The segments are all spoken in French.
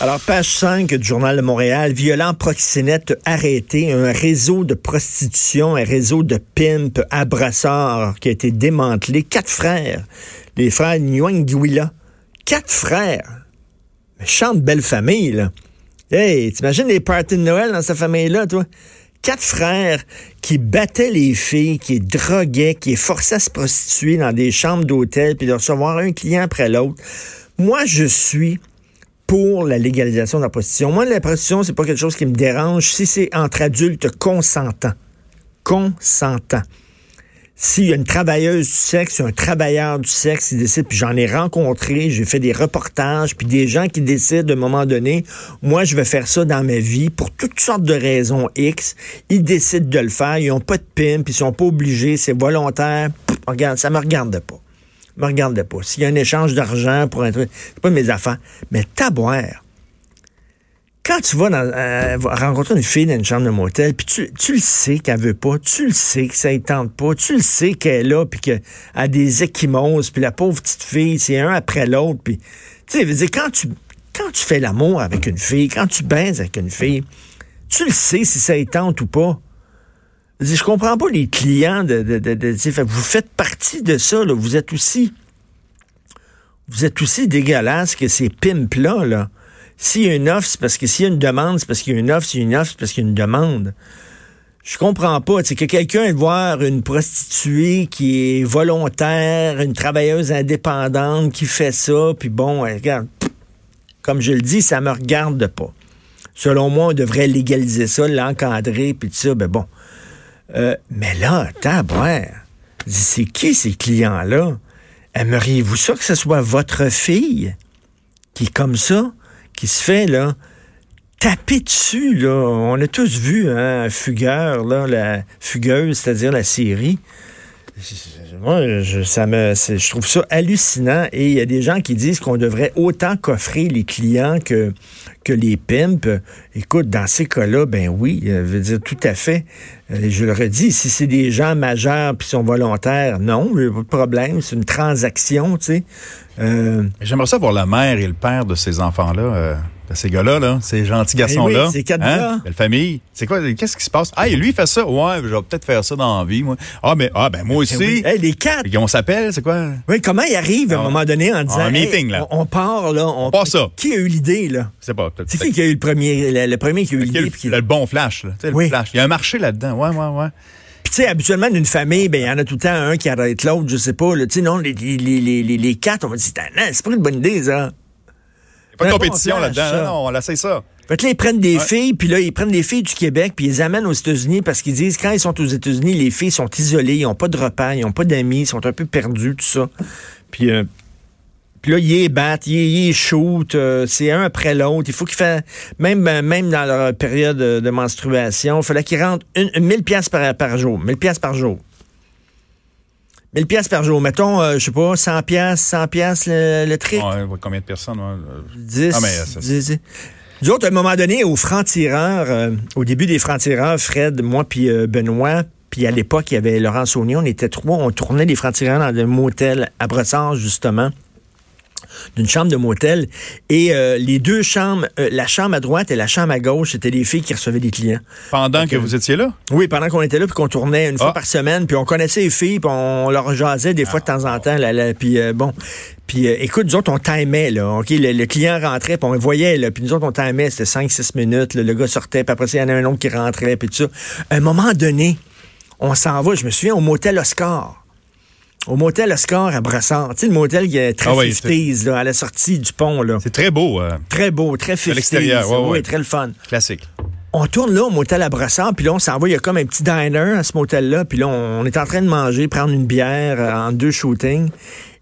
Alors, page 5 du Journal de Montréal, violent proxénète arrêté, un réseau de prostitution, un réseau de pimp à qui a été démantelé. Quatre frères, les frères Nguyen. Quatre frères. Chante belle famille, là. Hey, t'imagines les parties de Noël dans cette famille-là, toi? Quatre frères qui battaient les filles, qui droguaient, qui forçaient à se prostituer dans des chambres d'hôtel, puis de recevoir un client après l'autre. Moi, je suis pour la légalisation de la prostitution. Moi, la prostitution, c'est pas quelque chose qui me dérange si c'est entre adultes consentants. Consentants. S'il y a une travailleuse du sexe, un travailleur du sexe qui décide, puis j'en ai rencontré, j'ai fait des reportages, puis des gens qui décident à un moment donné, moi je vais faire ça dans ma vie pour toutes sortes de raisons X, ils décident de le faire, ils n'ont pas de pimp, ils sont pas obligés, c'est volontaire, regarde, ça me regarde pas me regarde pas. S'il y a un échange d'argent pour un truc, c'est pas mes affaires. Mais taboire. Quand tu vas euh, rencontrer une fille dans une chambre de motel, puis tu, tu le sais qu'elle veut pas, tu le sais que ça ne tente pas, tu le sais qu'elle est là, puis qu'elle a des échymoses, puis la pauvre petite fille, c'est un après l'autre, puis tu sais, quand tu fais l'amour avec une fille, quand tu baises avec une fille, tu le sais si ça tente ou pas. Je comprends pas les clients de, de, de, vous faites partie de ça, là. Vous êtes aussi vous êtes aussi dégueulasse que ces pimps-là, là. S'il y a une offre, c'est parce que s'il y a une demande, c'est parce qu'il y a une offre, s'il y a une offre, c'est parce qu'il y a une demande. Je comprends pas. C'est que quelqu'un voir une prostituée qui est volontaire, une travailleuse indépendante qui fait ça, puis bon, regarde, comme je le dis, ça me regarde pas. Selon moi, on devrait légaliser ça, l'encadrer, puis tout ça, ben bon. Euh, mais là, tabouère, c'est qui ces clients-là? Aimeriez-vous ça que ce soit votre fille qui est comme ça, qui se fait, là, taper dessus, là? On a tous vu, hein, Fugueur, là, la Fugueuse, c'est-à-dire la série. Moi, je, ça me, je trouve ça hallucinant et il y a des gens qui disent qu'on devrait autant coffrer les clients que, que les pimps. Écoute, dans ces cas-là, ben oui, je veux dire tout à fait. Euh, je le redis, si c'est des gens majeurs puis sont volontaires, non, pas de problème, c'est une transaction, tu sais. Euh, J'aimerais ça voir la mère et le père de ces enfants-là. Euh, ces gars-là, là, ces gentils ben garçons-là. oui, ces quatre hein? gars. Belle famille. C'est quoi, qu'est-ce qui se passe? Ah, et lui, il fait ça. Ouais, je vais peut-être faire ça dans la vie, moi. Ah, mais, ah, ben, moi ben aussi. les quatre. Et on s'appelle, c'est quoi? Oui, comment il arrive à un ah. moment donné en disant. En meeting, là. On, part, là. On, part ça. Qui a eu l'idée, là? C'est pas. C'est qui qui a eu le premier, le, premier qui a eu l'idée? Le, le bon flash, là. Sais, le flash. Il y a un marché là-dedans. Ouais, ouais, ouais. Puis tu sais, habituellement, d'une famille, ben il y en a tout le temps un qui arrête l'autre, je sais pas. Tu sais, non, les, les, les, les, quatre, on va dire, c'est pas une bonne idée, ça. Il pas de compétition là-dedans. Non, on essaie ça. Fait que là, ils prennent des filles, puis là, ils prennent des filles du Québec, puis ils les amènent aux États-Unis parce qu'ils disent, quand ils sont aux États-Unis, les filles sont isolées, ils n'ont pas de repas, ils n'ont pas d'amis, ils sont un peu perdus, tout ça. Puis, euh, puis là, ils battent, ils, shoot, euh, c'est un après l'autre. Il faut qu'ils fassent, même, euh, même dans leur période de, menstruation, il fallait qu'ils rentrent une, 1000 pièces par, par jour. 1000 pièces par jour. 1000 pièces par jour. Mettons, euh, je sais pas, 100 pièces, 100 pièces le, le trick. Ouais, combien de personnes? 10. Ah, mais ça, 10, Nous autres, à un moment donné, au franc-tireur, euh, au début des francs-tireurs, Fred, moi puis euh, Benoît, puis à l'époque, il y avait Laurent Saunier, on était trois, on tournait les francs-tireurs dans un motel à Brossard, justement d'une chambre de motel. Et euh, les deux chambres, euh, la chambre à droite et la chambre à gauche, c'était les filles qui recevaient des clients. Pendant que vous étiez là? Oui, pendant qu'on était là, puis qu'on tournait une fois ah. par semaine, puis on connaissait les filles, puis on leur jasait des fois de temps en temps. Là, puis euh, bon, puis écoute, nous autres, on timait, là. OK, le, client rentrait, puis on le voyait, là. Puis nous autres, on timait, c'était 5-6 minutes. le gars sortait, puis après il y en a un autre qui rentrait, puis tout ça. À un moment donné, on s'en va, je me souviens, au motel Oscar au motel Oscar à Brassard. Tu sais, le motel qui est très ah à la sortie du pont. là. C'est très beau. Euh. Très beau, très 50 À l'extérieur, oui, très le fun. Classique. On tourne là au motel à Brassard, puis là, on s'en va, il y a comme un petit diner à ce motel-là, puis là, on, est en train de manger, prendre une bière euh, en deux shootings.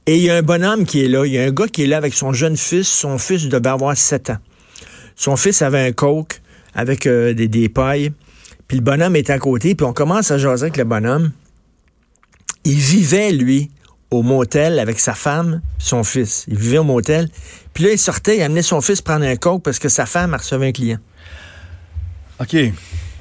Et il y a un bonhomme qui est là, il y a un gars qui est là avec son jeune fils, son fils devait avoir 7 ans. Son fils avait un coke avec euh, des, des pailles, puis le bonhomme est à côté, puis on commence à jaser avec le bonhomme. Il vivait, lui, au motel avec sa femme, son fils. Il vivait au motel. Puis là, il sortait, il amenait son fils prendre un coke parce que sa femme reçu un client. OK.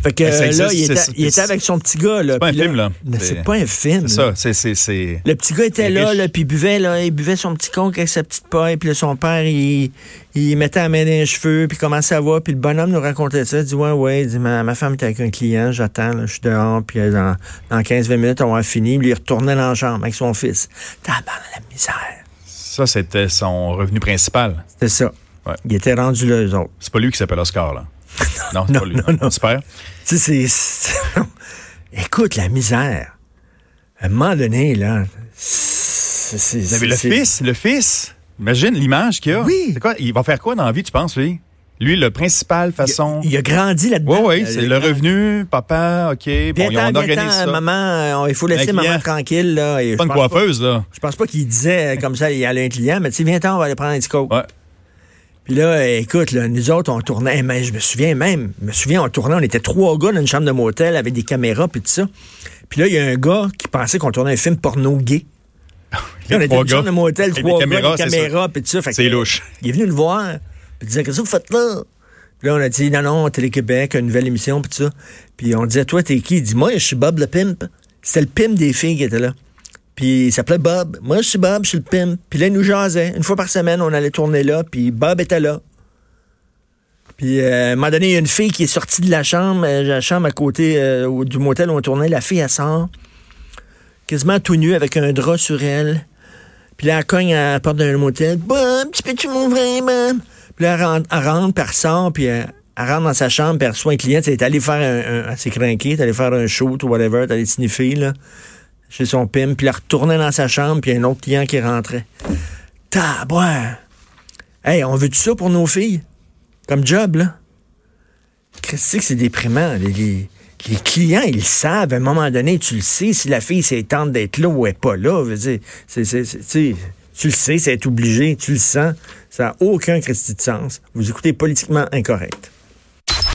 Fait que existe, là, il était, c'est- il était avec son petit gars. C'est pas un film, là. C'est- pas un film. C'est ça, c'est, c'est, c'est... Le petit gars était là, puis il buvait, là, il buvait son petit coke avec sa petite paille, puis son père, il, il mettait la main dans les cheveux, puis comment ça va, puis le bonhomme nous racontait ça, il dit, ouais, ouais, il dit, ma, ma femme était avec un client, j'attends, je suis dehors, puis euh, dans, dans 15-20 minutes, on va fini, lui, il retournait dans la chambre avec son fils. Tabarnak, la misère. Ça, c'était son revenu principal. C'était ça. Ouais. Il était rendu là, eux autres. C'est pas lui qui s'appelle Oscar, là. Non, c'est Non, pas lui. non, non. Super. Tu sais, c'est-. Écoute, la misère. À un moment donné, là, c'est... c'est- Vous avez le fils, le fils. Imagine l'image qu'il a. Oui. C'est quoi? Il va faire quoi dans la vie, tu penses, lui? Lui, le principal façon. Il a grandi là-dedans. Oui, oui, Euh, c'est le revenu, papa, OK. Bon, on organise ça. maman, euh, il faut laisser maman tranquille. Là, et Pas une coiffeuse, là. Je pense pas qu'il disait comme ça, il allait un client, mais tu sais, viens-t'en, on va aller prendre un petit coke. Ouais. Là, écoute, là, nous autres, on tournait, mais je me souviens même, je me souviens, on tournait, on était trois gars dans une chambre de motel avec des caméras puis tout ça. Puis là, il y a un gars qui pensait qu'on tournait un film porno gay. Là, on était dans une chambre de motel, trois des gars, caméras, des caméras, puis tout ça. C'est louche. Il est venu le voir, puis il disait, qu'est-ce que vous faites là? Puis là, on a dit, non, non, Télé-Québec, une nouvelle émission, puis tout ça. Puis on disait, toi, t'es qui? Il dit, moi, je suis Bob le pimp. C'était le pimp des filles qui était là. Puis il s'appelait Bob. Moi, je suis Bob, je suis le pimp. Puis là, il nous jasait. Une fois par semaine, on allait tourner là, puis Bob était là. Puis euh, à un moment donné, il y a une fille qui est sortie de la chambre, euh, la chambre à côté euh, du motel où on tournait. La fille, elle sort, quasiment tout nue, avec un drap sur elle. Puis là, elle cogne à la porte d'un motel. Bob, tu peux-tu m'ouvrir, Bob? Puis là, elle rentre, elle, rentre, puis elle elle rentre dans sa chambre, puis elle reçoit un client. Elle est allée faire un. un elle s'est craquée, elle est allée faire un shoot ou whatever, elle est allée sniffer, là, chez son pim. Puis elle retournait dans sa chambre, puis il un autre client qui rentrait. Tabouin! Hey, on veut tout ça pour nos filles? Comme job, là? Que c'est déprimant? Les, les- clients, ils le savent. À un moment donné, tu le sais. Si la fille, c'est tente d'être là ou elle est pas là, c'est, tu le sais, c'est obligé, tu le sens. Ça n'a aucun Christi de sens. Vous écoutez politiquement incorrect.